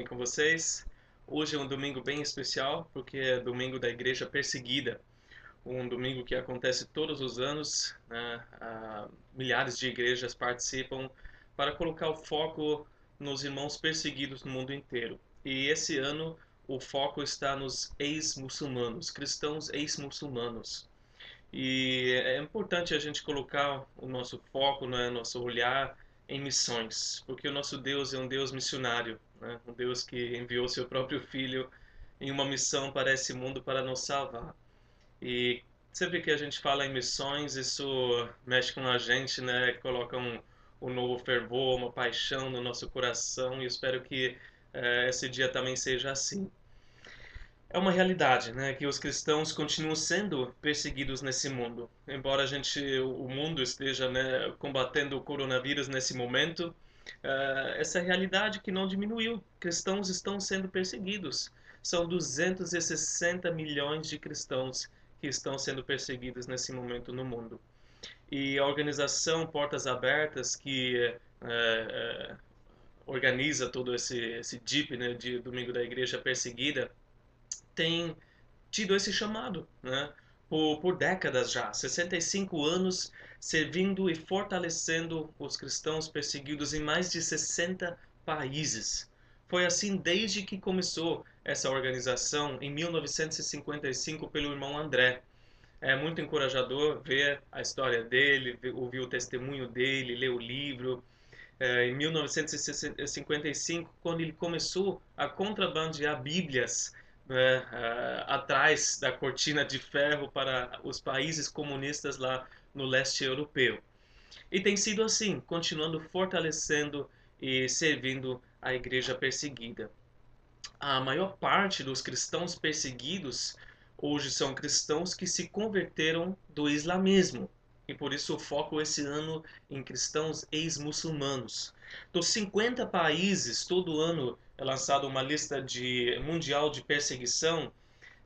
bem com vocês? Hoje é um domingo bem especial porque é domingo da Igreja Perseguida, um domingo que acontece todos os anos. Né? Ah, milhares de igrejas participam para colocar o foco nos irmãos perseguidos no mundo inteiro. E esse ano o foco está nos ex-muçulmanos, cristãos ex-muçulmanos. E é importante a gente colocar o nosso foco, né, nosso olhar em missões, porque o nosso Deus é um Deus missionário, né? um Deus que enviou seu próprio Filho em uma missão para esse mundo para nos salvar. E sempre que a gente fala em missões, isso mexe com a gente, né? Coloca um, um novo fervor, uma paixão no nosso coração e espero que eh, esse dia também seja assim é uma realidade, né, que os cristãos continuam sendo perseguidos nesse mundo. Embora a gente, o mundo esteja né, combatendo o coronavírus nesse momento, uh, essa realidade que não diminuiu. Cristãos estão sendo perseguidos. São 260 milhões de cristãos que estão sendo perseguidos nesse momento no mundo. E a organização Portas Abertas, que uh, uh, organiza todo esse, esse DIP, né, de Domingo da Igreja Perseguida, tem tido esse chamado, né? Por, por décadas já, 65 anos servindo e fortalecendo os cristãos perseguidos em mais de 60 países. Foi assim desde que começou essa organização em 1955 pelo irmão André. É muito encorajador ver a história dele, ouvir o testemunho dele, ler o livro. É, em 1955, quando ele começou a contrabandear Bíblias né, uh, atrás da cortina de ferro para os países comunistas lá no leste europeu. E tem sido assim, continuando fortalecendo e servindo a igreja perseguida. A maior parte dos cristãos perseguidos hoje são cristãos que se converteram do islamismo. E por isso o foco esse ano em cristãos ex-muçulmanos. Dos 50 países, todo ano é lançada uma lista de mundial de perseguição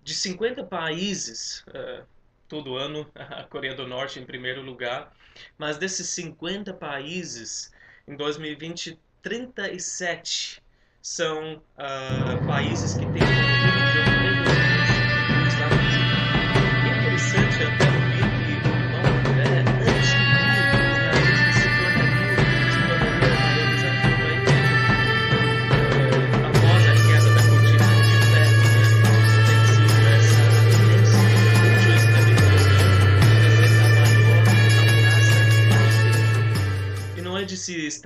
de 50 países uh, todo ano, a Coreia do Norte em primeiro lugar, mas desses 50 países, em 2020, 37 são uh, países que têm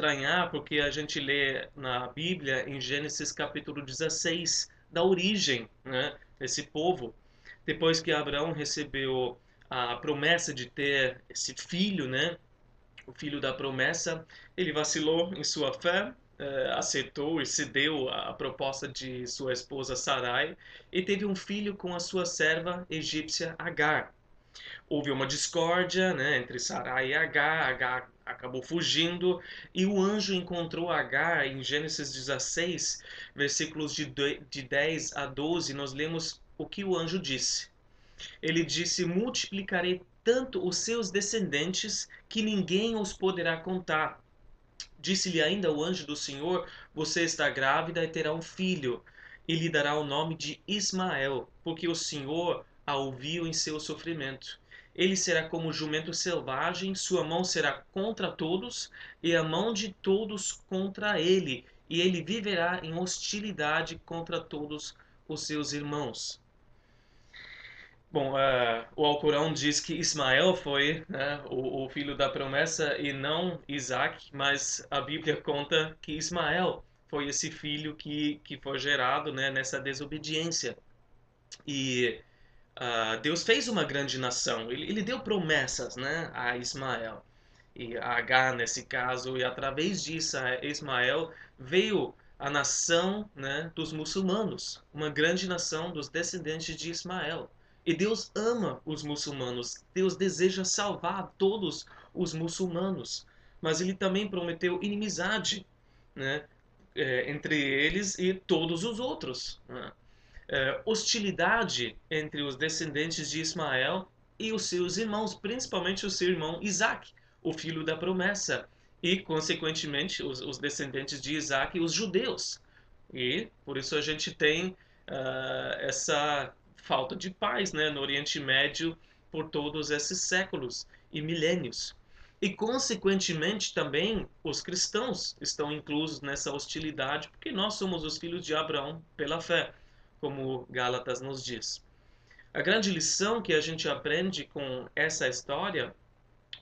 estranhar porque a gente lê na Bíblia, em Gênesis capítulo 16, da origem né, desse povo. Depois que Abraão recebeu a promessa de ter esse filho, né, o filho da promessa, ele vacilou em sua fé, eh, aceitou e cedeu a proposta de sua esposa Sarai e teve um filho com a sua serva egípcia Agar. Houve uma discórdia né, entre Sarai e Agar, Agar acabou fugindo e o anjo encontrou Agar em Gênesis 16, versículos de, de 10 a 12, nós lemos o que o anjo disse. Ele disse: Multiplicarei tanto os seus descendentes que ninguém os poderá contar. Disse-lhe ainda o anjo do Senhor: Você está grávida e terá um filho, e lhe dará o nome de Ismael, porque o Senhor a ouviu em seu sofrimento. Ele será como jumento selvagem, sua mão será contra todos, e a mão de todos contra ele, e ele viverá em hostilidade contra todos os seus irmãos. Bom, uh, o Alcorão diz que Ismael foi né, o, o, filho da promessa e não Isaac, mas a Bíblia conta que Ismael foi esse filho que, que foi gerado né, nessa desobediência. E uh, Deus fez uma grande nação, ele, ele, deu promessas né, a Ismael e a Agar nesse caso, e através disso Ismael veio a nação né, dos muçulmanos, uma grande nação dos descendentes de Ismael. E Deus ama os muçulmanos, Deus deseja salvar todos os muçulmanos, mas ele também prometeu inimizade né, é, entre eles e todos os outros. Né? É, hostilidade entre os descendentes de Ismael e os seus irmãos, principalmente o seu irmão Isaac, o filho da promessa, e, consequentemente, os, os descendentes de Isaac, os judeus, E por isso a gente tem uh, essa falta de paz né, no Oriente Médio por todos esses séculos e milênios. E, consequentemente, também os cristãos estão inclusos nessa hostilidade, porque nós somos os filhos de Abraão pela fé, como Gálatas nos diz. A grande lição que a gente aprende com essa história,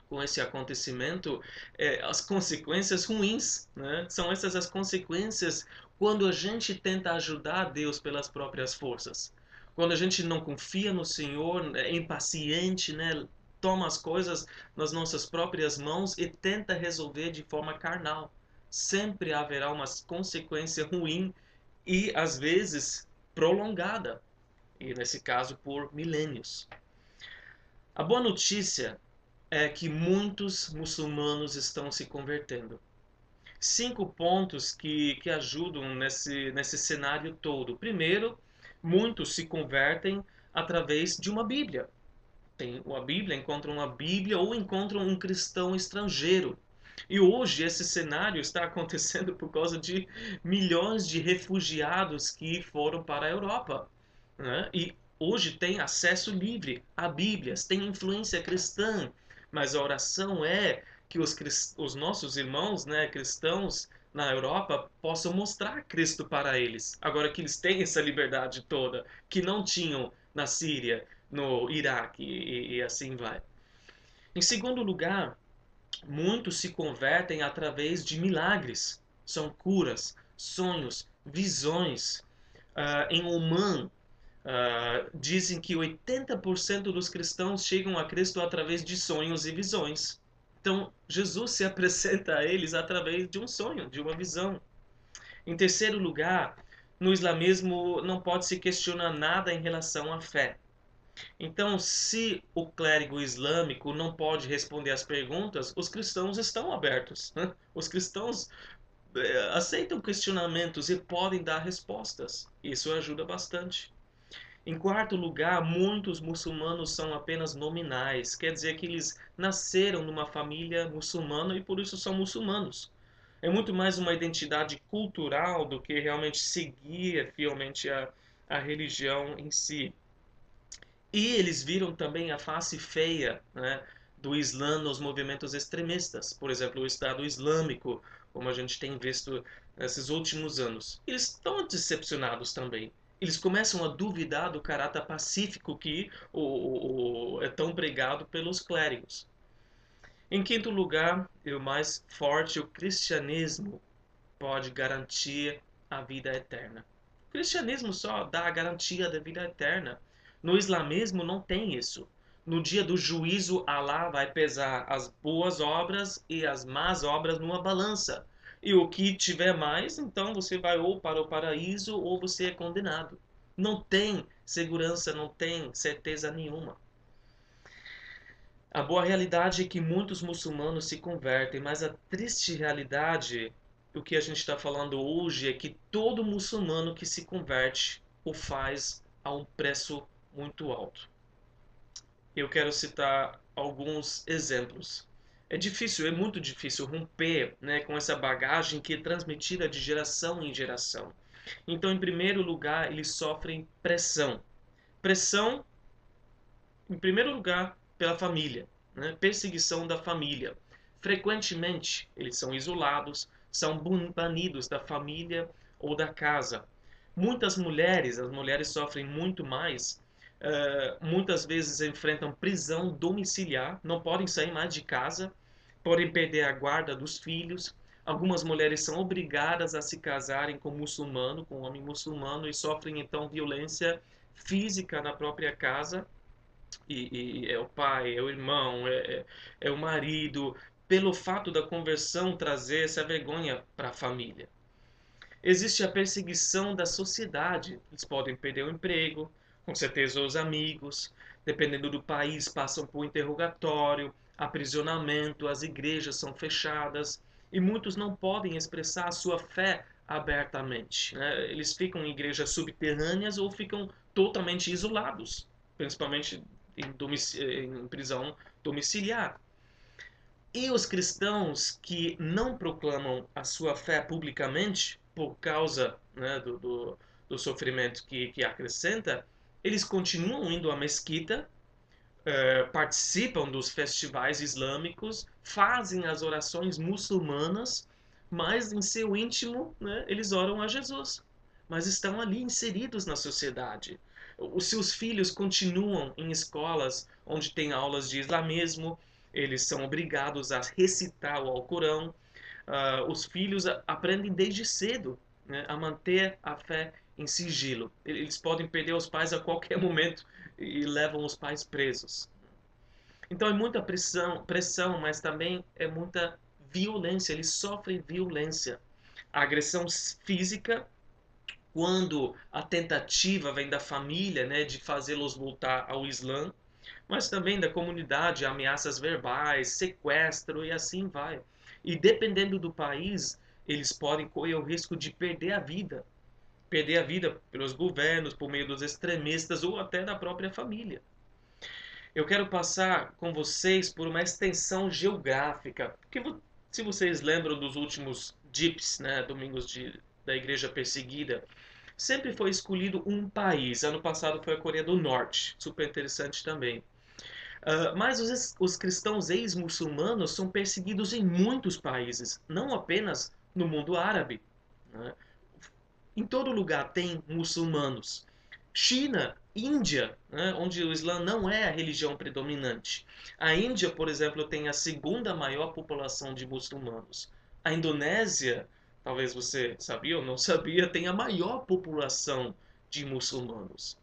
com esse acontecimento, é as consequências ruins. Né? São essas as consequências quando a gente tenta ajudar Deus pelas próprias forças. Quando a gente não confia no Senhor, é impaciente, né? toma as coisas nas nossas próprias mãos e tenta resolver de forma carnal. Sempre haverá uma consequência ruim e às vezes prolongada, e nesse caso por milênios. A boa notícia é que muitos muçulmanos estão se convertendo. Cinco pontos que, que ajudam nesse, nesse cenário todo. Primeiro, muitos se convertem através de uma Bíblia tem a Bíblia, encontram uma Bíblia ou encontram um cristão estrangeiro. E hoje esse cenário está acontecendo por causa de milhões de refugiados que foram para a Europa. Né? E hoje tem acesso livre a Bíblias, tem influência cristã, mas a oração é que os, os nossos irmãos né, cristãos na Europa possam mostrar Cristo para eles. Agora que eles têm essa liberdade toda, que não tinham na Síria, no Iraque e, e assim vai. Em segundo lugar, muitos se convertem através de milagres. São curas, sonhos, visões. Uh, em Oman, uh, dizem que 80% dos cristãos chegam a Cristo através de sonhos e visões. Então, Jesus se apresenta a eles através de um sonho, de uma visão. Em terceiro lugar, no islamismo não pode se questionar nada em relação à fé. Então, se o clérigo islâmico não pode responder às perguntas, os cristãos estão abertos. Né? Os cristãos eh, aceitam questionamentos e podem dar respostas. Isso ajuda bastante. Em quarto lugar, muitos muçulmanos são apenas nominais, quer dizer que eles nasceram numa família muçulmana e por isso são muçulmanos. É muito mais uma identidade cultural do que realmente seguir fielmente a, a religião em si. E eles viram também a face feia né, do Islã nos movimentos extremistas, por exemplo, o Estado Islâmico, como a gente tem visto nesses últimos anos. Eles estão decepcionados também. Eles começam a duvidar do caráter pacífico que o, o, é tão pregado pelos clérigos. Em quinto lugar, e o mais forte, o cristianismo pode garantir a vida eterna. O cristianismo só dá a garantia da vida eterna. No islamismo não tem isso. No dia do juízo, Allah vai pesar as boas obras e as más obras numa balança. E o que tiver mais, então você vai ou para o paraíso ou você é condenado. Não tem segurança, não tem certeza nenhuma. A boa realidade é que muitos muçulmanos se convertem, mas a triste realidade, o que a gente está falando hoje, é que todo muçulmano que se converte o faz a um preço muito alto. Eu quero citar alguns exemplos. É difícil, é muito difícil romper né, com essa bagagem que é transmitida de geração em geração. Então, em primeiro lugar, eles sofrem pressão. Pressão, em primeiro lugar, pela família, né? perseguição da família. Frequentemente, eles são isolados, são banidos da família ou da casa. Muitas mulheres, as mulheres sofrem muito mais uh, muitas vezes enfrentam prisão domiciliar, não podem sair mais de casa, podem perder a guarda dos filhos. Algumas mulheres são obrigadas a se casarem com muçulmano, com homem muçulmano, e sofrem então violência física na própria casa. E, e é o pai, é o irmão, é, é, é o marido, pelo fato da conversão trazer essa vergonha para a família. Existe a perseguição da sociedade. Eles podem perder o emprego, com certeza os amigos, dependendo do país, passam por interrogatório, aprisionamento, as igrejas são fechadas e muitos não podem expressar a sua fé abertamente. Né? Eles ficam em igrejas subterrâneas ou ficam totalmente isolados, principalmente em, em prisão domiciliar. E os cristãos que não proclamam a sua fé publicamente por causa né, do, do, do, sofrimento que, que acrescenta, eles continuam indo à mesquita, uh, participam dos festivais islâmicos, fazem as orações muçulmanas, mas em seu íntimo né, eles oram a Jesus. Mas estão ali inseridos na sociedade. Os seus filhos continuam em escolas onde tem aulas de islamismo, eles são obrigados a recitar o Alcorão. Uh, os filhos aprendem desde cedo né, a manter a fé em sigilo. Eles podem perder os pais a qualquer momento e levam os pais presos. Então é muita pressão, pressão, mas também é muita violência. Eles sofrem violência, a agressão física quando a tentativa vem da família, né, de fazê-los voltar ao Islã, mas também da comunidade, ameaças verbais, sequestro e assim vai. E dependendo do país, eles podem correr o risco de perder a vida. Perder a vida pelos governos, por meio dos extremistas ou até da própria família. Eu quero passar com vocês por uma extensão geográfica, porque se vocês lembram dos últimos DIPs, né, Domingos de, da Igreja Perseguida, sempre foi escolhido um país. Ano passado foi a Coreia do Norte, super interessante também. Uh, mas os, os cristãos ex-muçulmanos são perseguidos em muitos países, não apenas no mundo árabe. Né? Em todo lugar tem muçulmanos. China, Índia, né? onde o Islã não é a religião predominante. A Índia, por exemplo, tem a segunda maior população de muçulmanos. A Indonésia talvez você sabia ou não sabia, tem a maior população de muçulmanos.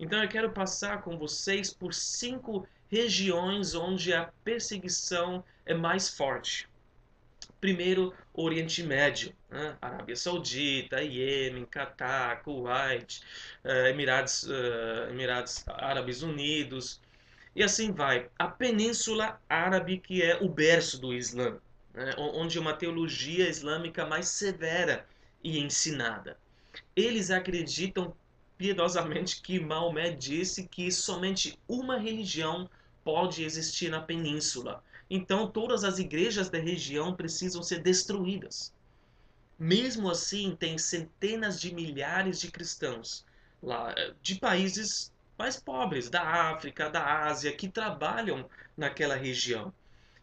Então eu quero passar com vocês por cinco regiões onde a perseguição é mais forte. Primeiro, Oriente Médio, né? Arábia Saudita, Iêmen, Catar, Kuwait, uh, Emirados, uh, Emirados Árabes Unidos, e assim vai. A Península Árabe, que é o berço do Islã né, onde uma teologia islâmica mais severa e ensinada. Eles acreditam piedosamente que Maomé disse que somente uma religião pode existir na península. Então todas as igrejas da região precisam ser destruídas. Mesmo assim, tem centenas de milhares de cristãos lá eh, de países mais pobres, da África, da Ásia, que trabalham naquela região.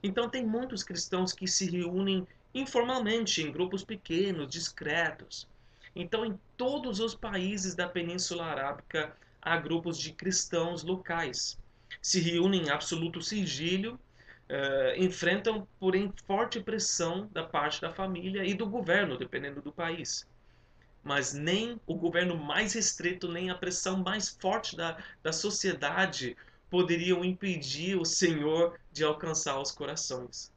Então, tem muitos cristãos que se reúnem informalmente, em grupos pequenos, discretos. Então, em todos os países da Península Arábica, há grupos de cristãos locais. Se reúnem em absoluto sigilo, uh, enfrentam, porém, forte pressão da parte da família e do governo, dependendo do país. Mas nem o governo mais restrito, nem a pressão mais forte da, da sociedade poderiam impedir o Senhor de alcançar os corações.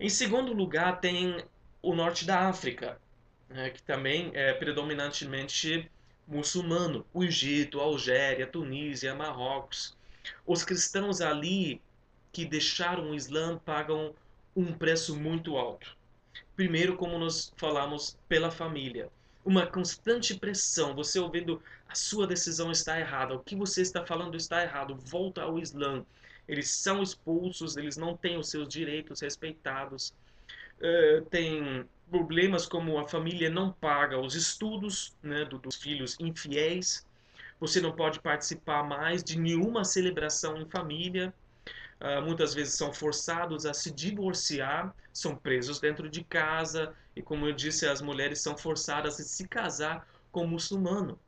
Em segundo lugar, tem o norte da África, né, que também é predominantemente muçulmano. O Egito, Algéria, Tunísia, Marrocos. Os cristãos ali que deixaram o Islã pagam um preço muito alto. Primeiro, como nós falamos, pela família. Uma constante pressão, você ouvindo a sua decisão está errada, o que você está falando está errado, volta ao Islã. Eles são expulsos, eles não têm os seus direitos respeitados. Uh, tem problemas como a família não paga os estudos né, do, dos filhos infiéis. Você não pode participar mais de nenhuma celebração em família. Uh, muitas vezes são forçados a se divorciar, são presos dentro de casa e, como eu disse, as mulheres são forçadas a se casar com um muçulmano.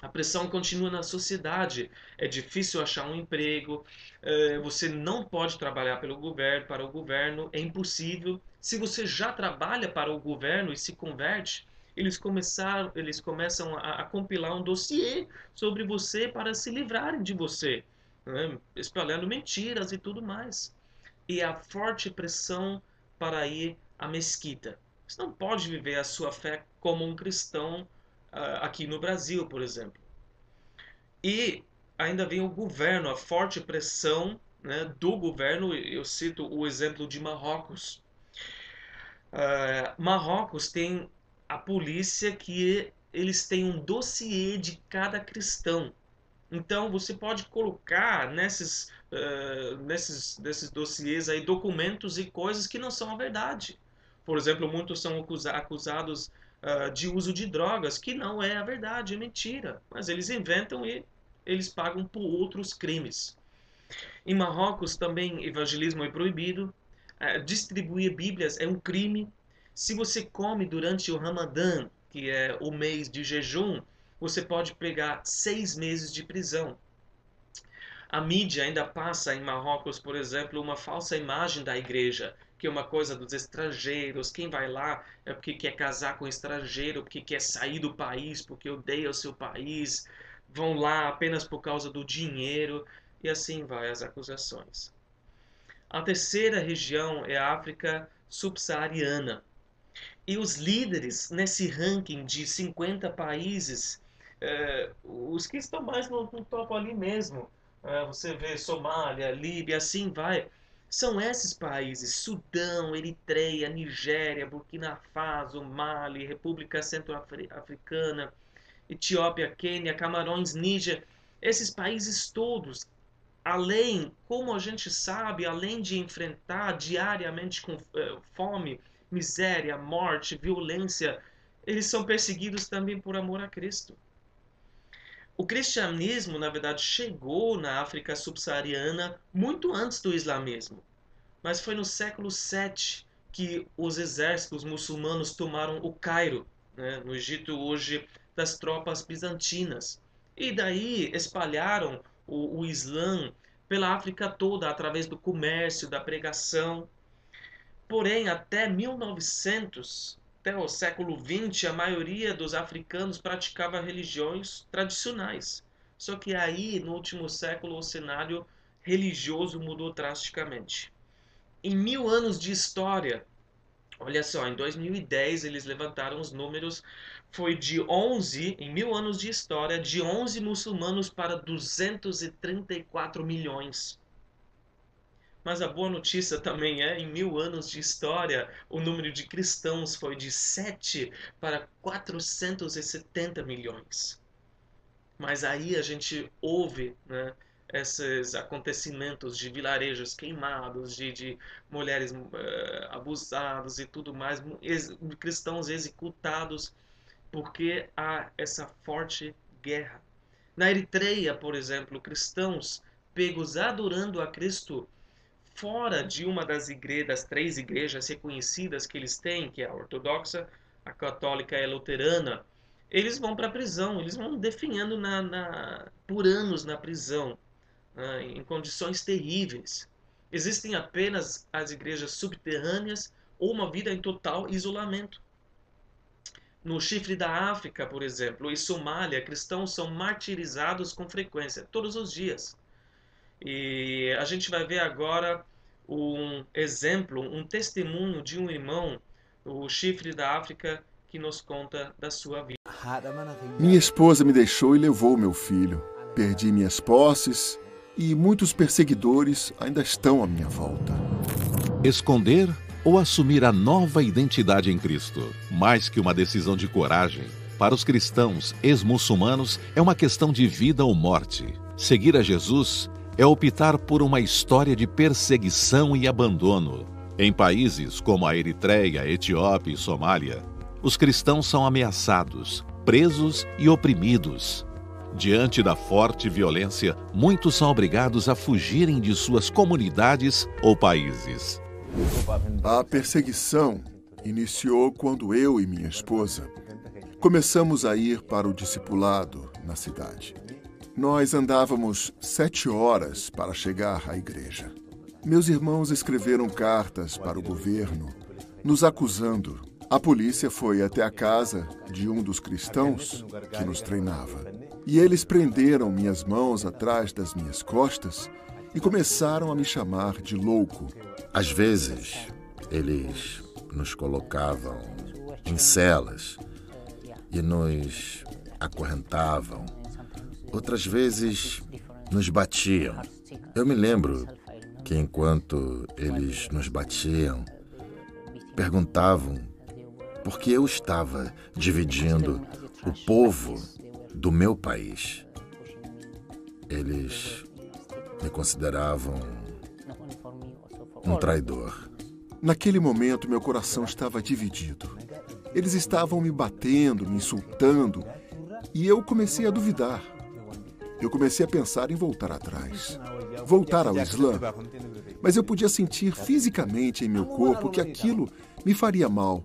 A pressão continua na sociedade. É difícil achar um emprego. Eh, você não pode trabalhar pelo governo, para o governo. É impossível. Se você já trabalha para o governo e se converte, eles começaram, eles começam a, a compilar um dossiê sobre você para se livrarem de você, né? espalhando mentiras e tudo mais. E a forte pressão para ir à mesquita. Você não pode viver a sua fé como um cristão aqui no Brasil, por exemplo. E ainda vem o governo, a forte pressão né, do governo. Eu cito o exemplo de Marrocos. Uh, Marrocos tem a polícia que eles têm um dossiê de cada cristão. Então você pode colocar nesses, uh, nesses, nesses dossiês aí documentos e coisas que não são a verdade. Por exemplo, muitos são acusados uh, de uso de drogas, que não é a verdade, é mentira. Mas eles inventam e eles pagam por outros crimes. Em Marrocos também evangelismo é proibido. Uh, distribuir Bíblias é um crime. Se você come durante o Ramadã, que é o mês de jejum, você pode pegar seis meses de prisão. A mídia ainda passa em Marrocos, por exemplo, uma falsa imagem da igreja, que é uma coisa dos estrangeiros. Quem vai lá é porque quer casar com estrangeiro, porque quer sair do país, porque odeia o seu país, vão lá apenas por causa do dinheiro, e assim vai as acusações. A terceira região é a África subsaariana. E os líderes nesse ranking de 50 países, é, os que estão mais no, no topo ali mesmo, é, você vê Somália, Líbia, assim vai. São esses países: Sudão, Eritreia, Nigéria, Burkina Faso, Mali, República Centro-Africana, Etiópia, Quênia, Camarões, Níger. Esses países todos, além, como a gente sabe, além de enfrentar diariamente com eh, fome, miséria, morte, violência, eles são perseguidos também por amor a Cristo. O cristianismo, na verdade, chegou na África subsaariana muito antes do islamismo. Mas foi no século VII que os exércitos muçulmanos tomaram o Cairo, né, no Egito hoje, das tropas bizantinas. E daí espalharam o, o Islã pela África toda através do comércio, da pregação. Porém, até 1900, até o século XX, a maioria dos africanos praticava religiões tradicionais. Só que aí, no último século, o cenário religioso mudou drasticamente. Em mil anos de história, olha só, em 2010 eles levantaram os números, foi de 11, em mil anos de história, de 11 muçulmanos para 234 milhões. Mas a boa notícia também é, em mil anos de história, o número de cristãos foi de 7 para 470 milhões. Mas aí a gente ouve né, esses acontecimentos de vilarejos queimados, de, de mulheres uh, abusadas e tudo mais, ex cristãos executados, porque há essa forte guerra. Na Eritreia, por exemplo, cristãos pegos adorando a Cristo fora de uma das igrejas, das três igrejas reconhecidas que eles têm, que é a ortodoxa, a católica e a luterana, eles vão para a prisão, eles vão definhando na, na, por anos na prisão, né, em condições terríveis. Existem apenas as igrejas subterrâneas ou uma vida em total isolamento. No chifre da África, por exemplo, e Somália, cristãos são martirizados com frequência, todos os dias. E a gente vai ver agora um exemplo, um testemunho de um irmão, o chifre da África, que nos conta da sua vida. Minha esposa me deixou e levou meu filho. Perdi minhas posses e muitos perseguidores ainda estão à minha volta. Esconder ou assumir a nova identidade em Cristo? Mais que uma decisão de coragem, para os cristãos ex-muçulmanos é uma questão de vida ou morte. Seguir a Jesus é optar por uma história de perseguição e abandono. Em países como a Eritreia, Etiópia e Somália, os cristãos são ameaçados, presos e oprimidos. Diante da forte violência, muitos são obrigados a fugirem de suas comunidades ou países. A perseguição iniciou quando eu e minha esposa começamos a ir para o discipulado na cidade. Nós andávamos sete horas para chegar à igreja. Meus irmãos escreveram cartas para o governo, nos acusando. A polícia foi até a casa de um dos cristãos que nos treinava. E eles prenderam minhas mãos atrás das minhas costas e começaram a me chamar de louco. Às vezes, eles nos colocavam em celas e nos acorrentavam Outras vezes nos batiam. Eu me lembro que enquanto eles nos batiam, perguntavam por que eu estava dividindo o povo do meu país. Eles me consideravam um traidor. Naquele momento, meu coração estava dividido. Eles estavam me batendo, me insultando, e eu comecei a duvidar. Eu comecei a pensar em voltar atrás, voltar ao Islã. Mas eu podia sentir fisicamente em meu corpo que aquilo me faria mal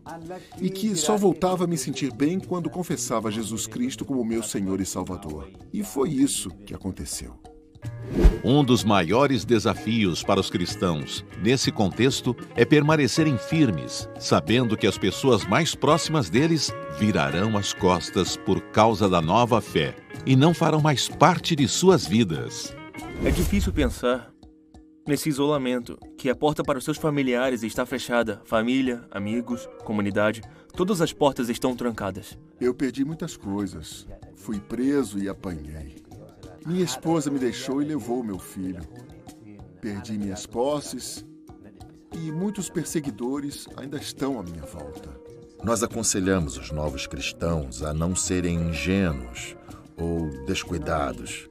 e que só voltava a me sentir bem quando confessava Jesus Cristo como meu Senhor e Salvador. E foi isso que aconteceu. Um dos maiores desafios para os cristãos nesse contexto é permanecerem firmes, sabendo que as pessoas mais próximas deles virarão as costas por causa da nova fé e não farão mais parte de suas vidas. É difícil pensar nesse isolamento, que a porta para os seus familiares está fechada, família, amigos, comunidade, todas as portas estão trancadas. Eu perdi muitas coisas. Fui preso e apanhei. Minha esposa me deixou e levou meu filho. Perdi minhas posses e muitos perseguidores ainda estão à minha volta. Nós aconselhamos os novos cristãos a não serem ingênuos ou descuidados,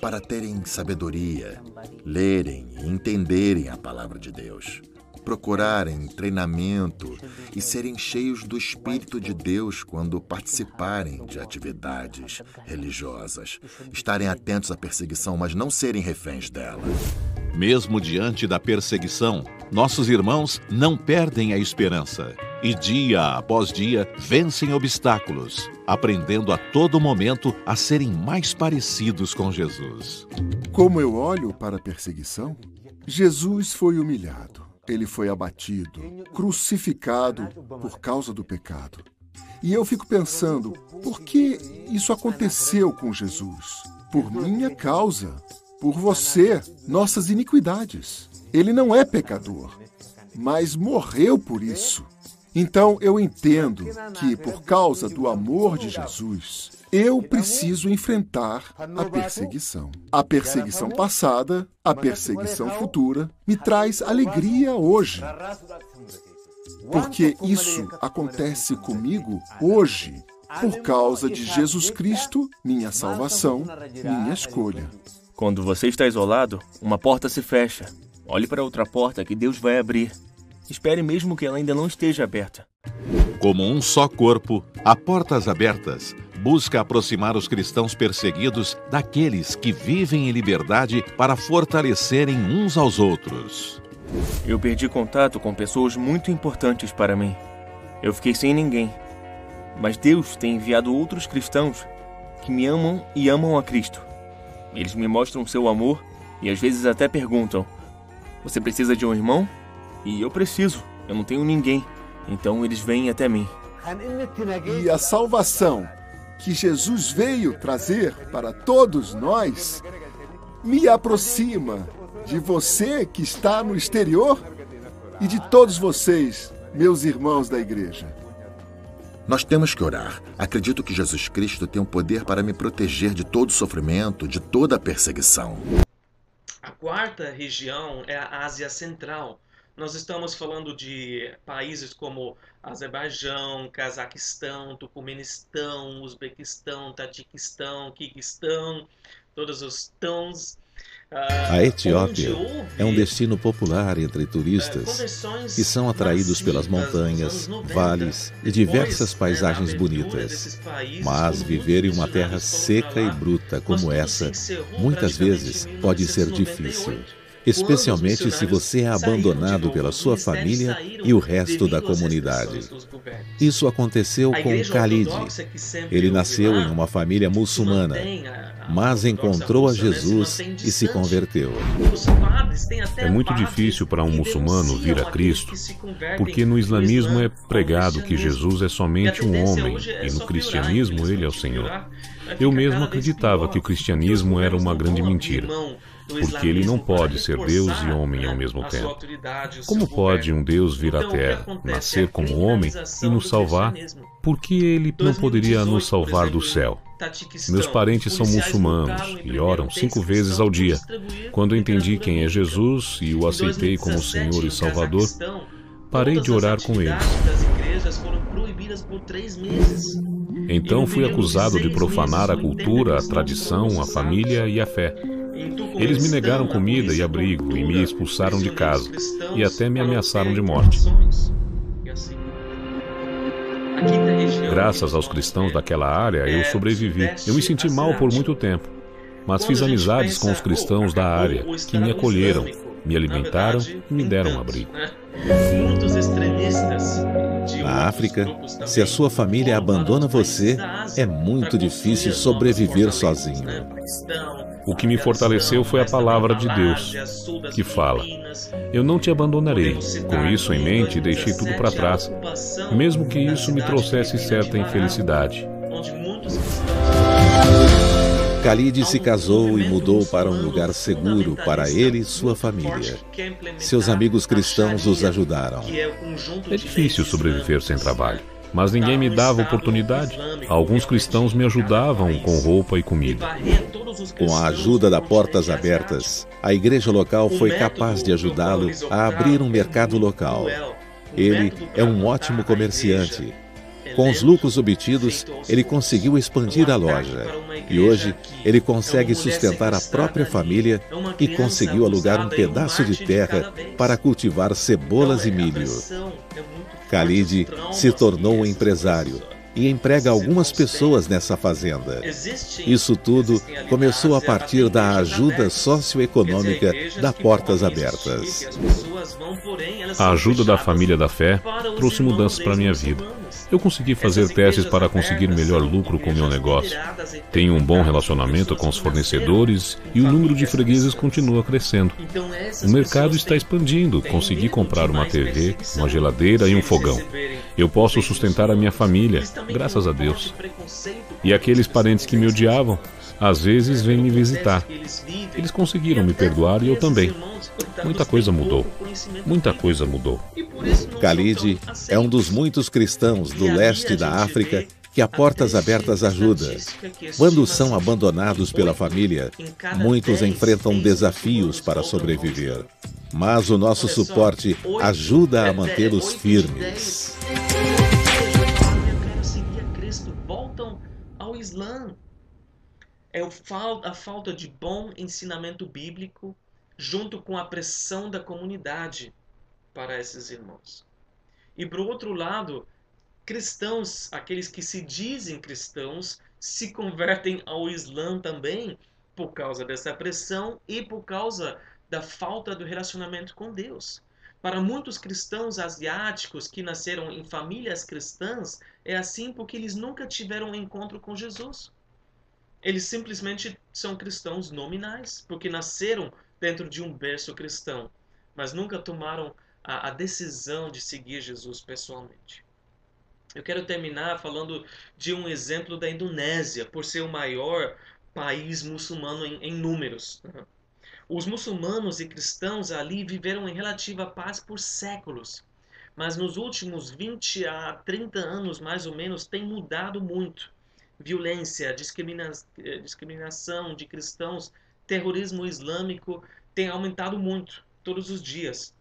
para terem sabedoria, lerem e entenderem a palavra de Deus procurarem treinamento e serem cheios do Espírito de Deus quando participarem de atividades religiosas. Estarem atentos à perseguição, mas não serem reféns dela. Mesmo diante da perseguição, nossos irmãos não perdem a esperança e, dia após dia, vencem obstáculos, aprendendo a todo momento a serem mais parecidos com Jesus. Como eu olho para a perseguição, Jesus foi humilhado. Ele foi abatido, crucificado por causa do pecado. E eu fico pensando, por que isso aconteceu com Jesus? Por minha causa, por você, nossas iniquidades. Ele não é pecador, mas morreu por isso. Então eu entendo que, por causa do amor de Jesus, eu preciso enfrentar a perseguição. A perseguição passada, a perseguição futura, me traz alegria hoje. Porque isso acontece comigo hoje, por causa de Jesus Cristo, minha salvação, minha escolha. Quando você está isolado, uma porta se fecha. Olhe para outra porta que Deus vai abrir. Espere mesmo que ela ainda não esteja aberta. Como um só corpo, a portas abertas busca aproximar os cristãos perseguidos daqueles que vivem em liberdade para fortalecerem uns aos outros. Eu perdi contato com pessoas muito importantes para mim. Eu fiquei sem ninguém. Mas Deus tem enviado outros cristãos que me amam e amam a Cristo. Eles me mostram seu amor e às vezes até perguntam: Você precisa de um irmão? E eu preciso, eu não tenho ninguém. Então eles vêm até mim. E a salvação que Jesus veio trazer para todos nós me aproxima de você que está no exterior e de todos vocês, meus irmãos da igreja. Nós temos que orar. Acredito que Jesus Cristo tem o poder para me proteger de todo sofrimento, de toda perseguição. A quarta região é a Ásia Central. Nós estamos falando de países como Azerbaijão, Cazaquistão, Turcomenistão, Uzbequistão, Tadiquistão, Kirguistão, todos os tãos. A Etiópia é um destino popular entre turistas que são atraídos pelas montanhas, vales e diversas paisagens bonitas. Mas viver em uma terra seca e bruta como essa muitas vezes pode ser difícil especialmente se você é abandonado pela sua família e o resto da comunidade. Isso aconteceu com Khalid. Ele nasceu em uma família muçulmana, mas encontrou a Jesus e se converteu. É muito difícil para um muçulmano vir a Cristo, porque no islamismo é pregado que Jesus é somente um homem e no cristianismo ele é o Senhor. Eu mesmo acreditava que o cristianismo era uma grande mentira porque ele não pode ser Deus e homem ao mesmo tempo. Como pode um Deus vir à então, Terra, nascer como homem e nos salvar? Por que ele não poderia nos salvar do céu? Meus parentes são muçulmanos e oram cinco vezes ao dia. Quando entendi quem é Jesus e o aceitei como Senhor e Salvador, parei de orar com eles. Então fui acusado de profanar a cultura, a tradição, a família e a fé. Eles me negaram comida e abrigo e me expulsaram de casa e até me ameaçaram de morte. graças aos cristãos daquela área, eu é, sobrevivi. Eu me senti mal por muito tempo, mas fiz amizades com os cristãos da área que me acolheram, me alimentaram e me deram um abrigo. Né? Muitos extremistas na África, se a sua família abandona você, é muito difícil sobreviver sozinho. O que me fortaleceu foi a palavra de Deus, que fala: Eu não te abandonarei. Com isso em mente, deixei tudo para trás, mesmo que isso me trouxesse certa infelicidade. Khalid se casou e mudou para um lugar seguro para ele e sua família. Seus amigos cristãos os ajudaram. É difícil sobreviver sem trabalho, mas ninguém me dava oportunidade. Alguns cristãos me ajudavam com roupa e comida. Com a ajuda da Portas Abertas, a igreja local foi capaz de ajudá-lo a abrir um mercado local. Ele é um ótimo comerciante com os lucros obtidos, ele conseguiu expandir a loja. E hoje, ele consegue sustentar a própria família e conseguiu alugar um pedaço de terra para cultivar cebolas e milho. Khalid se tornou um empresário e emprega algumas pessoas nessa fazenda. Isso tudo começou a partir da ajuda socioeconômica da Portas Abertas. A ajuda da família da fé trouxe mudanças para minha vida. Eu consegui fazer testes para conseguir melhor lucro com meu negócio. Tenho um bom relacionamento com os fornecedores e o número de fregueses continua crescendo. O mercado está expandindo. Consegui comprar uma TV, uma geladeira e um fogão. Eu posso sustentar a minha família, graças a Deus. E aqueles parentes que me odiavam, às vezes vêm me visitar. Eles conseguiram me perdoar e eu também. Muita coisa mudou. Muita coisa mudou. Khalid é um dos muitos cristãos do leste da África que a Portas Abertas ajuda. Quando são abandonados pela família, muitos enfrentam desafios para sobreviver. Mas o nosso suporte ajuda a mantê-los firmes. Voltam ao Islã. É a falta de bom ensinamento bíblico junto com a pressão da comunidade para esses irmãos. E por outro lado, cristãos, aqueles que se dizem cristãos, se convertem ao Islã também por causa dessa pressão e por causa da falta do relacionamento com Deus. Para muitos cristãos asiáticos que nasceram em famílias cristãs, é assim porque eles nunca tiveram um encontro com Jesus. Eles simplesmente são cristãos nominais, porque nasceram dentro de um berço cristão, mas nunca tomaram a, a decisão de seguir Jesus pessoalmente. Eu quero terminar falando de um exemplo da Indonésia, por ser o maior país muçulmano em, em números. Os muçulmanos e cristãos ali viveram em relativa paz por séculos, mas nos últimos 20 a 30 anos, mais ou menos, tem mudado muito. Violência, discrimina eh, discriminação de cristãos, terrorismo islâmico tem aumentado muito, todos os dias.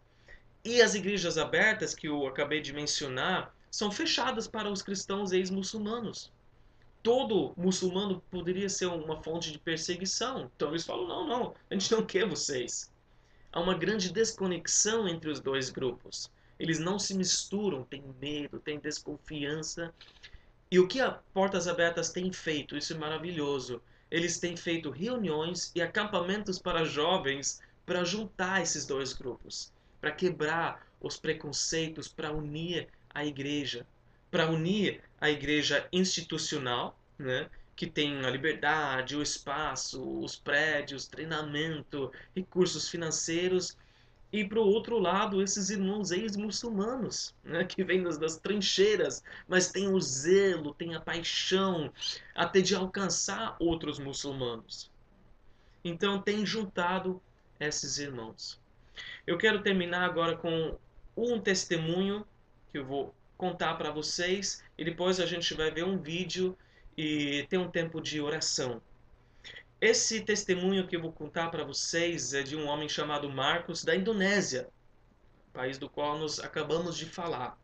E as igrejas abertas, que eu acabei de mencionar, são fechadas para os cristãos ex-muçulmanos. Todo muçulmano poderia ser uma fonte de perseguição. Então eles falam: não, não, a gente não quer vocês. Há uma grande desconexão entre os dois grupos. Eles não se misturam, têm medo, têm desconfiança. E o que a Portas Abertas tem feito? Isso é maravilhoso. Eles têm feito reuniões e acampamentos para jovens para juntar esses dois grupos para quebrar os preconceitos, para unir a igreja, para unir a igreja institucional, né, que tem a liberdade, o espaço, os prédios, treinamento, recursos financeiros, e para o outro lado esses irmãos ex-muçulmanos, né, que vêm das, das trincheiras, mas têm o zelo, têm a paixão até de alcançar outros muçulmanos. Então tem juntado esses irmãos. Eu quero terminar agora com um testemunho que eu vou contar para vocês e depois a gente vai ver um vídeo e ter um tempo de oração. Esse testemunho que eu vou contar para vocês é de um homem chamado Marcos da Indonésia, país do qual nós acabamos de falar.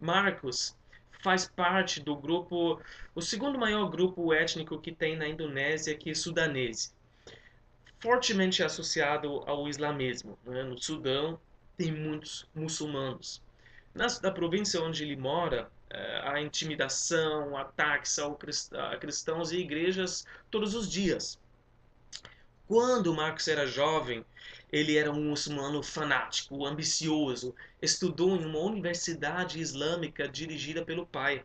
Marcos faz parte do grupo, o segundo maior grupo étnico que tem na Indonésia, que é sudanese fortemente associado ao islamismo. Né? No Sudão tem muitos muçulmanos. Na, na província onde ele mora, eh, a intimidação, ataques a cristãos e igrejas todos os dias. Quando Marcos era jovem, ele era um muçulmano fanático, ambicioso, estudou em uma universidade islâmica dirigida pelo pai.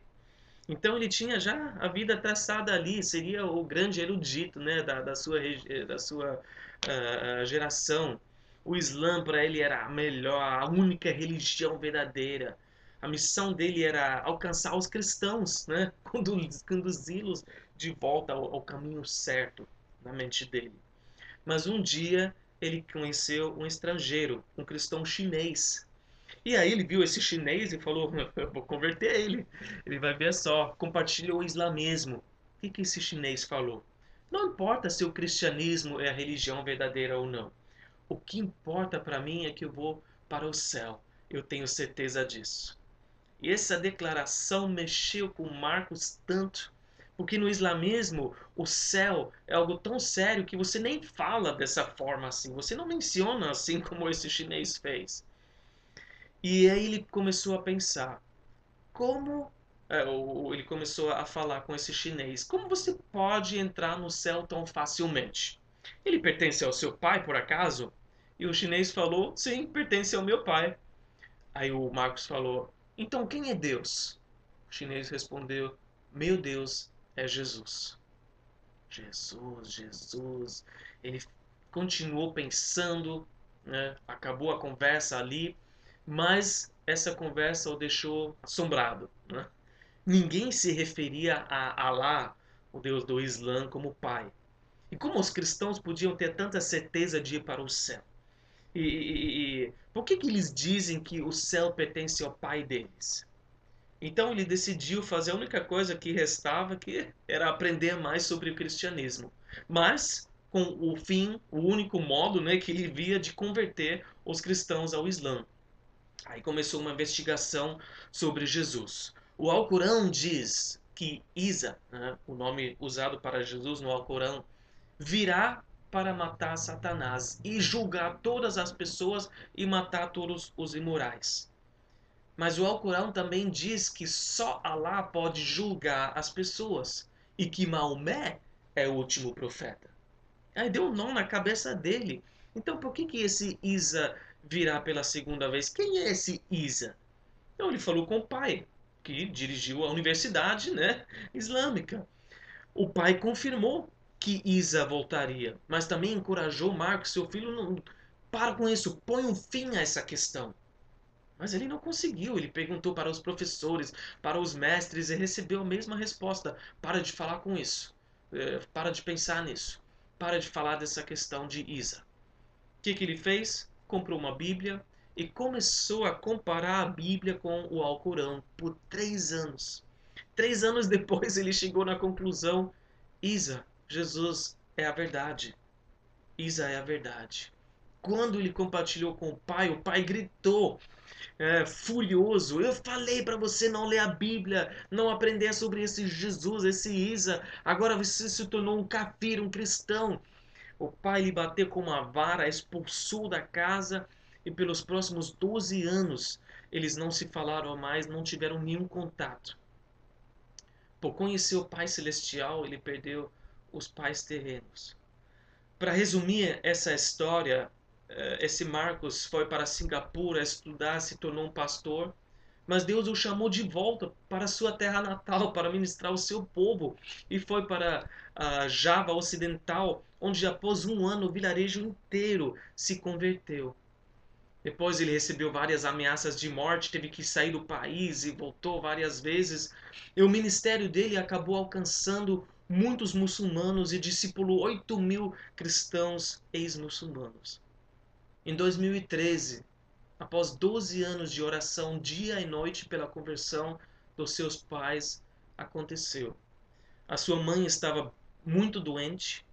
Então ele tinha já a vida traçada ali, seria o grande erudito né, da, da sua, da sua uh, geração. O Islã para ele era a melhor, a única religião verdadeira. A missão dele era alcançar os cristãos, né? conduzi-los de volta ao, ao caminho certo na mente dele. Mas um dia ele conheceu um estrangeiro, um cristão chinês. E aí ele viu esse chinês e falou: Eu vou converter ele. Ele vai ver só. Compartilhou o islamismo. O que, que esse chinês falou? Não importa se o cristianismo é a religião verdadeira ou não. O que importa para mim é que eu vou para o céu. Eu tenho certeza disso. E essa declaração mexeu com Marcos tanto porque no islamismo, o céu é algo tão sério que você nem fala dessa forma assim. Você não menciona assim como esse chinês fez. E aí ele começou a pensar: como. É, ele começou a falar com esse chinês: como você pode entrar no céu tão facilmente? Ele pertence ao seu pai, por acaso? E o chinês falou: sim, pertence ao meu pai. Aí o Marcos falou: então quem é Deus? O chinês respondeu: meu Deus é Jesus. Jesus, Jesus. Ele continuou pensando, né? acabou a conversa ali, mas essa conversa o deixou assombrado. Né? Ninguém se referia a Alá, o Deus do Islã, como pai. E como os cristãos podiam ter tanta certeza de ir para o céu? E, e, e por que, que eles dizem que o céu pertence ao pai deles? Então ele decidiu fazer a única coisa que restava, que era aprender mais sobre o cristianismo. Mas com o fim, o único modo né, que ele via de converter os cristãos ao Islã. Aí começou uma investigação sobre Jesus. O Alcorão diz que Isa, né, o nome usado para Jesus no Alcorão, virá para matar Satanás e julgar todas as pessoas e matar todos os imorais. Mas o Alcorão também diz que só Alá pode julgar as pessoas e que Maomé é o último profeta. Aí deu um nó na cabeça dele. Então por que, que esse Isa virá pela segunda vez? Quem é esse Isa? Então ele falou com o pai, que dirigiu a universidade né, islâmica. O pai confirmou que Isa voltaria, mas também encorajou Marcos, seu filho, não, para com isso, põe um fim a essa questão. Mas ele não conseguiu. Ele perguntou para os professores, para os mestres e recebeu a mesma resposta. Para de falar com isso. É, para de pensar nisso. Para de falar dessa questão de Isa. O que, que ele fez? Comprou uma Bíblia e começou a comparar a Bíblia com o Alcorão por três anos. Três anos depois ele chegou na conclusão: Isa, Jesus é a verdade. Isa é a verdade. Quando ele compartilhou com o pai, o pai gritou: é, furioso. Eu falei para você não ler a Bíblia, não aprender sobre esse Jesus, esse Isa. Agora você se tornou um kafir, um cristão. O pai lhe bateu com uma vara, expulsou da casa e pelos próximos 12 anos eles não se falaram mais, não tiveram nenhum contato. Por conhecer o Pai Celestial, ele perdeu os pais terrenos. Para resumir essa história, esse Marcos foi para Singapura estudar, se tornou um pastor, mas Deus o chamou de volta para sua terra natal para ministrar o seu povo e foi para a Java Ocidental, onde após um ano o vilarejo inteiro se converteu. Depois ele recebeu várias ameaças de morte, teve que sair do país e voltou várias vezes. E o ministério dele acabou alcançando muitos muçulmanos e discipulou 8 mil cristãos ex-muçulmanos. Em 2013, após 12 anos de oração dia e noite pela conversão dos seus pais, aconteceu. A sua mãe estava muito doente,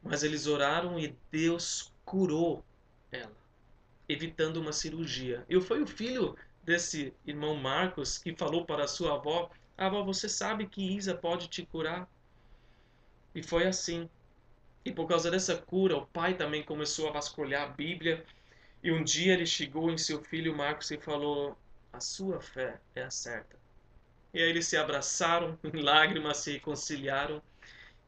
mas eles oraram e Deus curou ela, evitando uma cirurgia. E foi o filho desse irmão Marcos que falou para sua avó: Avó, você sabe que Isa pode te curar? E foi assim. E por causa dessa cura, o pai também começou a vasculhar a Bíblia. E um dia ele chegou em seu filho Marcos e falou: a sua fé é a certa. E aí eles se abraçaram, em lágrimas se reconciliaram,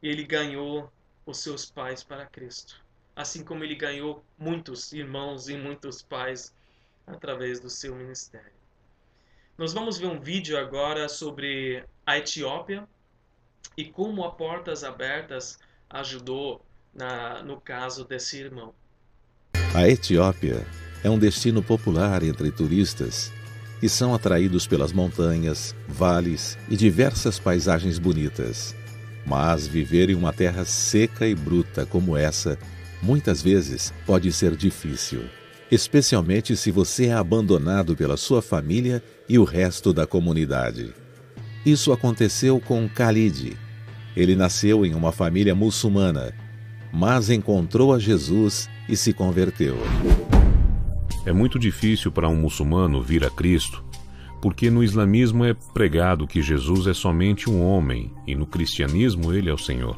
e ele ganhou os seus pais para Cristo. Assim como ele ganhou muitos irmãos e muitos pais através do seu ministério. Nós vamos ver um vídeo agora sobre a Etiópia e como a Portas Abertas ajudou na, no caso desse irmão. A Etiópia é um destino popular entre turistas que são atraídos pelas montanhas, vales e diversas paisagens bonitas. Mas viver em uma terra seca e bruta como essa muitas vezes pode ser difícil, especialmente se você é abandonado pela sua família e o resto da comunidade. Isso aconteceu com Khalid. Ele nasceu em uma família muçulmana, mas encontrou a Jesus e se converteu. É muito difícil para um muçulmano vir a Cristo, porque no islamismo é pregado que Jesus é somente um homem e no cristianismo ele é o Senhor.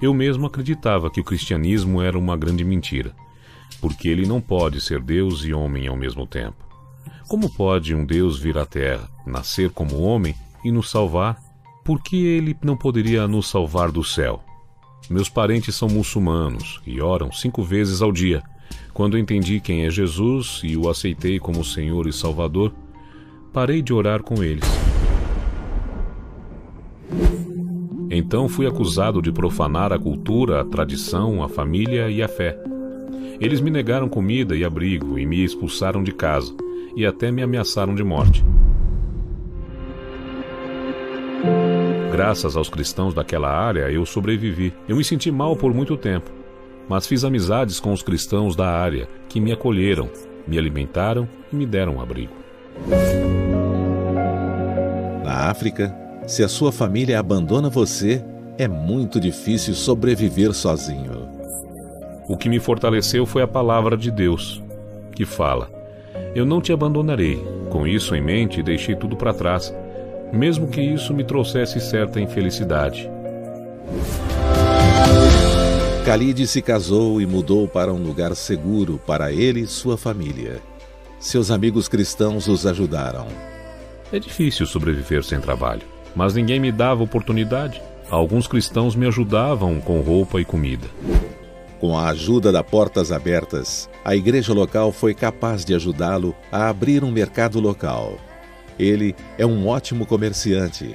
Eu mesmo acreditava que o cristianismo era uma grande mentira, porque ele não pode ser Deus e homem ao mesmo tempo. Como pode um Deus vir à Terra, nascer como homem e nos salvar? Por que ele não poderia nos salvar do céu? Meus parentes são muçulmanos e oram cinco vezes ao dia. Quando entendi quem é Jesus e o aceitei como Senhor e Salvador, parei de orar com eles. Então fui acusado de profanar a cultura, a tradição, a família e a fé. Eles me negaram comida e abrigo e me expulsaram de casa e até me ameaçaram de morte. Graças aos cristãos daquela área, eu sobrevivi. Eu me senti mal por muito tempo, mas fiz amizades com os cristãos da área que me acolheram, me alimentaram e me deram abrigo. Na África, se a sua família abandona você, é muito difícil sobreviver sozinho. O que me fortaleceu foi a palavra de Deus, que fala: Eu não te abandonarei. Com isso em mente, deixei tudo para trás, mesmo que isso me trouxesse certa infelicidade. Khalid se casou e mudou para um lugar seguro para ele e sua família. Seus amigos cristãos os ajudaram. É difícil sobreviver sem trabalho, mas ninguém me dava oportunidade. Alguns cristãos me ajudavam com roupa e comida. Com a ajuda da Portas Abertas, a igreja local foi capaz de ajudá-lo a abrir um mercado local. Ele é um ótimo comerciante.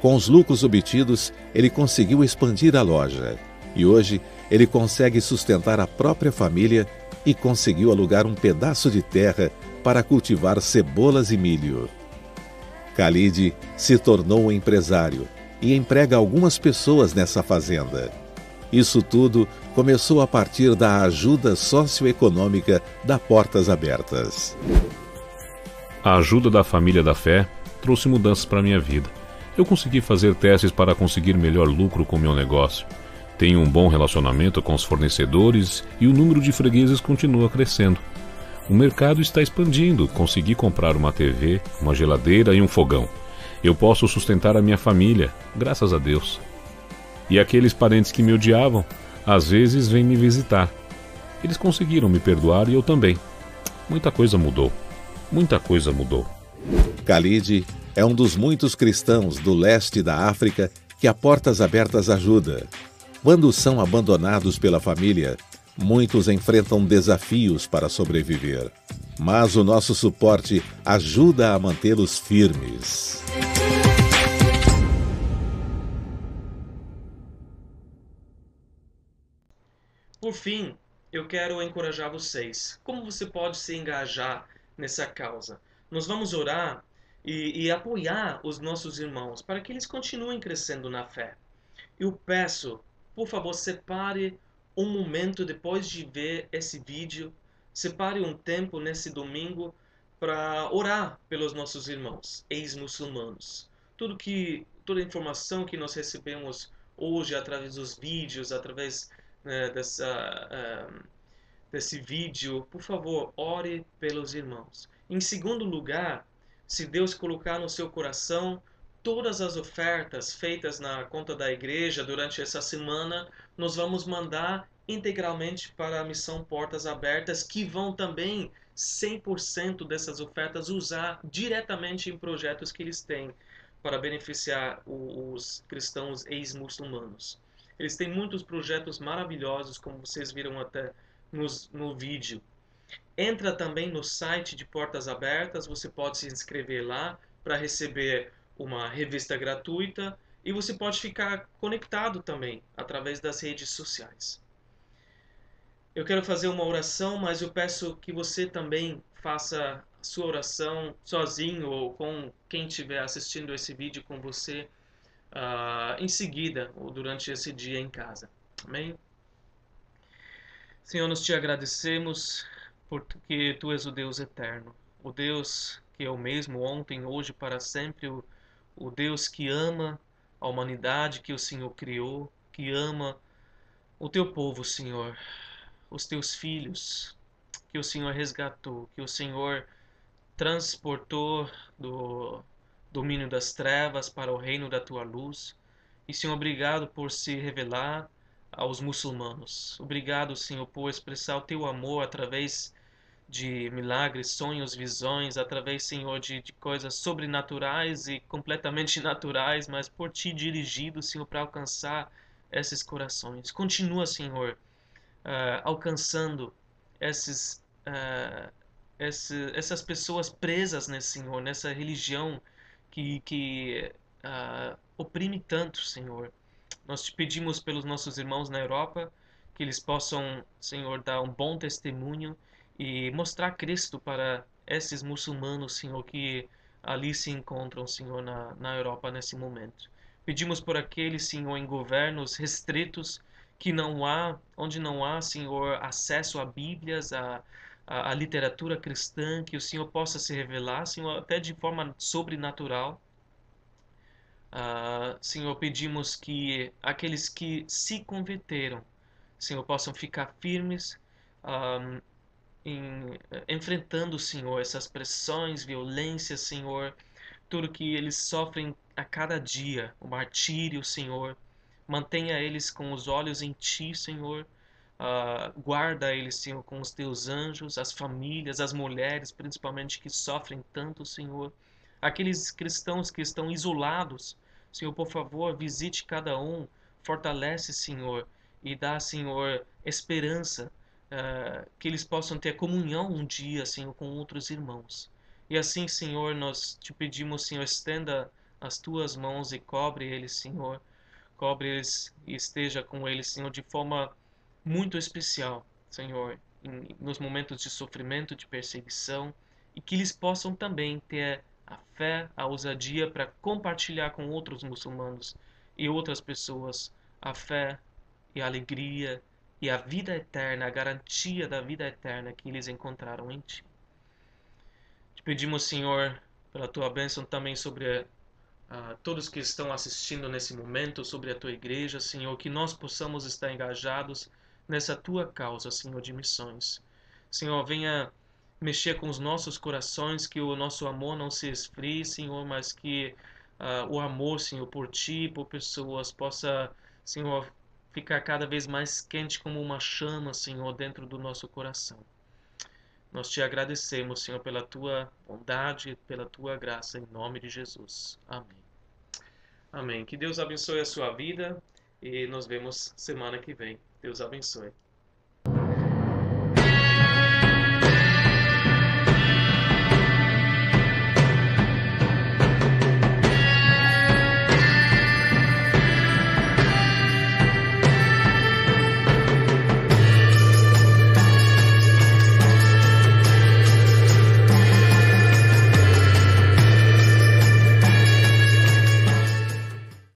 Com os lucros obtidos, ele conseguiu expandir a loja e hoje ele consegue sustentar a própria família e conseguiu alugar um pedaço de terra para cultivar cebolas e milho. Khalid se tornou um empresário e emprega algumas pessoas nessa fazenda. Isso tudo começou a partir da ajuda socioeconômica da Portas Abertas. A ajuda da família da fé trouxe mudanças para minha vida. Eu consegui fazer testes para conseguir melhor lucro com meu negócio. Tenho um bom relacionamento com os fornecedores e o número de fregueses continua crescendo. O mercado está expandindo. Consegui comprar uma TV, uma geladeira e um fogão. Eu posso sustentar a minha família, graças a Deus. E aqueles parentes que me odiavam, às vezes vêm me visitar. Eles conseguiram me perdoar e eu também. Muita coisa mudou. Muita coisa mudou. Khalid é um dos muitos cristãos do leste da África que a Portas Abertas ajuda. Quando são abandonados pela família, muitos enfrentam desafios para sobreviver. Mas o nosso suporte ajuda a mantê-los firmes. Por fim, eu quero encorajar vocês. Como você pode se engajar nessa causa? Nós vamos orar e, e apoiar os nossos irmãos para que eles continuem crescendo na fé. Eu peço por favor, separe um momento depois de ver esse vídeo, separe um tempo nesse domingo para orar pelos nossos irmãos ex-muçulmanos. Tudo que toda a informação que nós recebemos hoje através dos vídeos, através né, dessa uh, desse vídeo, por favor, ore pelos irmãos. Em segundo lugar, se Deus colocar no seu coração, todas as ofertas feitas na conta da igreja durante essa semana, nós vamos mandar integralmente para a missão Portas Abertas, que vão também 100% dessas ofertas usar diretamente em projetos que eles têm para beneficiar os cristãos ex-muçulmanos. Eles têm muitos projetos maravilhosos, como vocês viram até nos, no vídeo. Entra também no site de Portas Abertas, você pode se inscrever lá para receber uma revista gratuita e você pode ficar conectado também através das redes sociais. Eu quero fazer uma oração, mas eu peço que você também faça sua oração sozinho ou com quem estiver assistindo esse vídeo com você uh, em seguida ou durante esse dia em casa. Amém? Senhor, nós te agradecemos porque Tu és o Deus eterno, o Deus que é o mesmo ontem, hoje, para sempre, o, o Deus que ama a humanidade que o Senhor criou, que ama o Teu povo, Senhor, os Teus filhos, que o Senhor resgatou, que o Senhor transportou do domínio das trevas para o reino da tua luz. E, Senhor, obrigado por se revelar aos muçulmanos. Obrigado, Senhor, por expressar o teu amor através de milagres, sonhos, visões, através, Senhor, de, de coisas sobrenaturais e completamente naturais, mas por ti dirigido, Senhor, para alcançar esses corações. Continua, Senhor, uh, alcançando esses, uh, esse, essas pessoas presas nesse Senhor, nessa religião que, que uh, oprime tanto, Senhor. Nós te pedimos pelos nossos irmãos na Europa que eles possam, Senhor, dar um bom testemunho e mostrar Cristo para esses muçulmanos, Senhor, que ali se encontram, Senhor, na, na Europa nesse momento. Pedimos por aqueles, Senhor, em governos restritos que não há, onde não há, Senhor, acesso a Bíblias, a, a, a literatura cristã, que o Senhor possa se revelar, Senhor, até de forma sobrenatural. Uh, Senhor, pedimos que aqueles que se converteram, Senhor, possam ficar firmes um, em, enfrentando, Senhor, essas pressões, violências, Senhor, tudo que eles sofrem a cada dia, o martírio, Senhor. Mantenha eles com os olhos em Ti, Senhor. Uh, guarda eles, Senhor, com os Teus anjos, as famílias, as mulheres, principalmente, que sofrem tanto, Senhor. Aqueles cristãos que estão isolados, Senhor, por favor, visite cada um, fortalece, Senhor, e dá, Senhor, esperança uh, que eles possam ter comunhão um dia, Senhor, com outros irmãos. E assim, Senhor, nós te pedimos, Senhor, estenda as tuas mãos e cobre eles, Senhor, cobre eles e esteja com eles, Senhor, de forma muito especial, Senhor, em, nos momentos de sofrimento, de perseguição, e que eles possam também ter a fé, a ousadia para compartilhar com outros muçulmanos e outras pessoas a fé e a alegria e a vida eterna, a garantia da vida eterna que eles encontraram em Ti. Te pedimos, Senhor, pela Tua bênção também sobre a todos que estão assistindo nesse momento, sobre a tua igreja, Senhor, que nós possamos estar engajados nessa tua causa, Senhor, de missões. Senhor, venha mexer com os nossos corações, que o nosso amor não se esfrie, Senhor, mas que uh, o amor, Senhor, por ti, por pessoas, possa, Senhor, ficar cada vez mais quente como uma chama, Senhor, dentro do nosso coração. Nós te agradecemos, Senhor, pela tua bondade, pela tua graça, em nome de Jesus. Amém. Amém. Que Deus abençoe a sua vida e nos vemos semana que vem. Deus abençoe.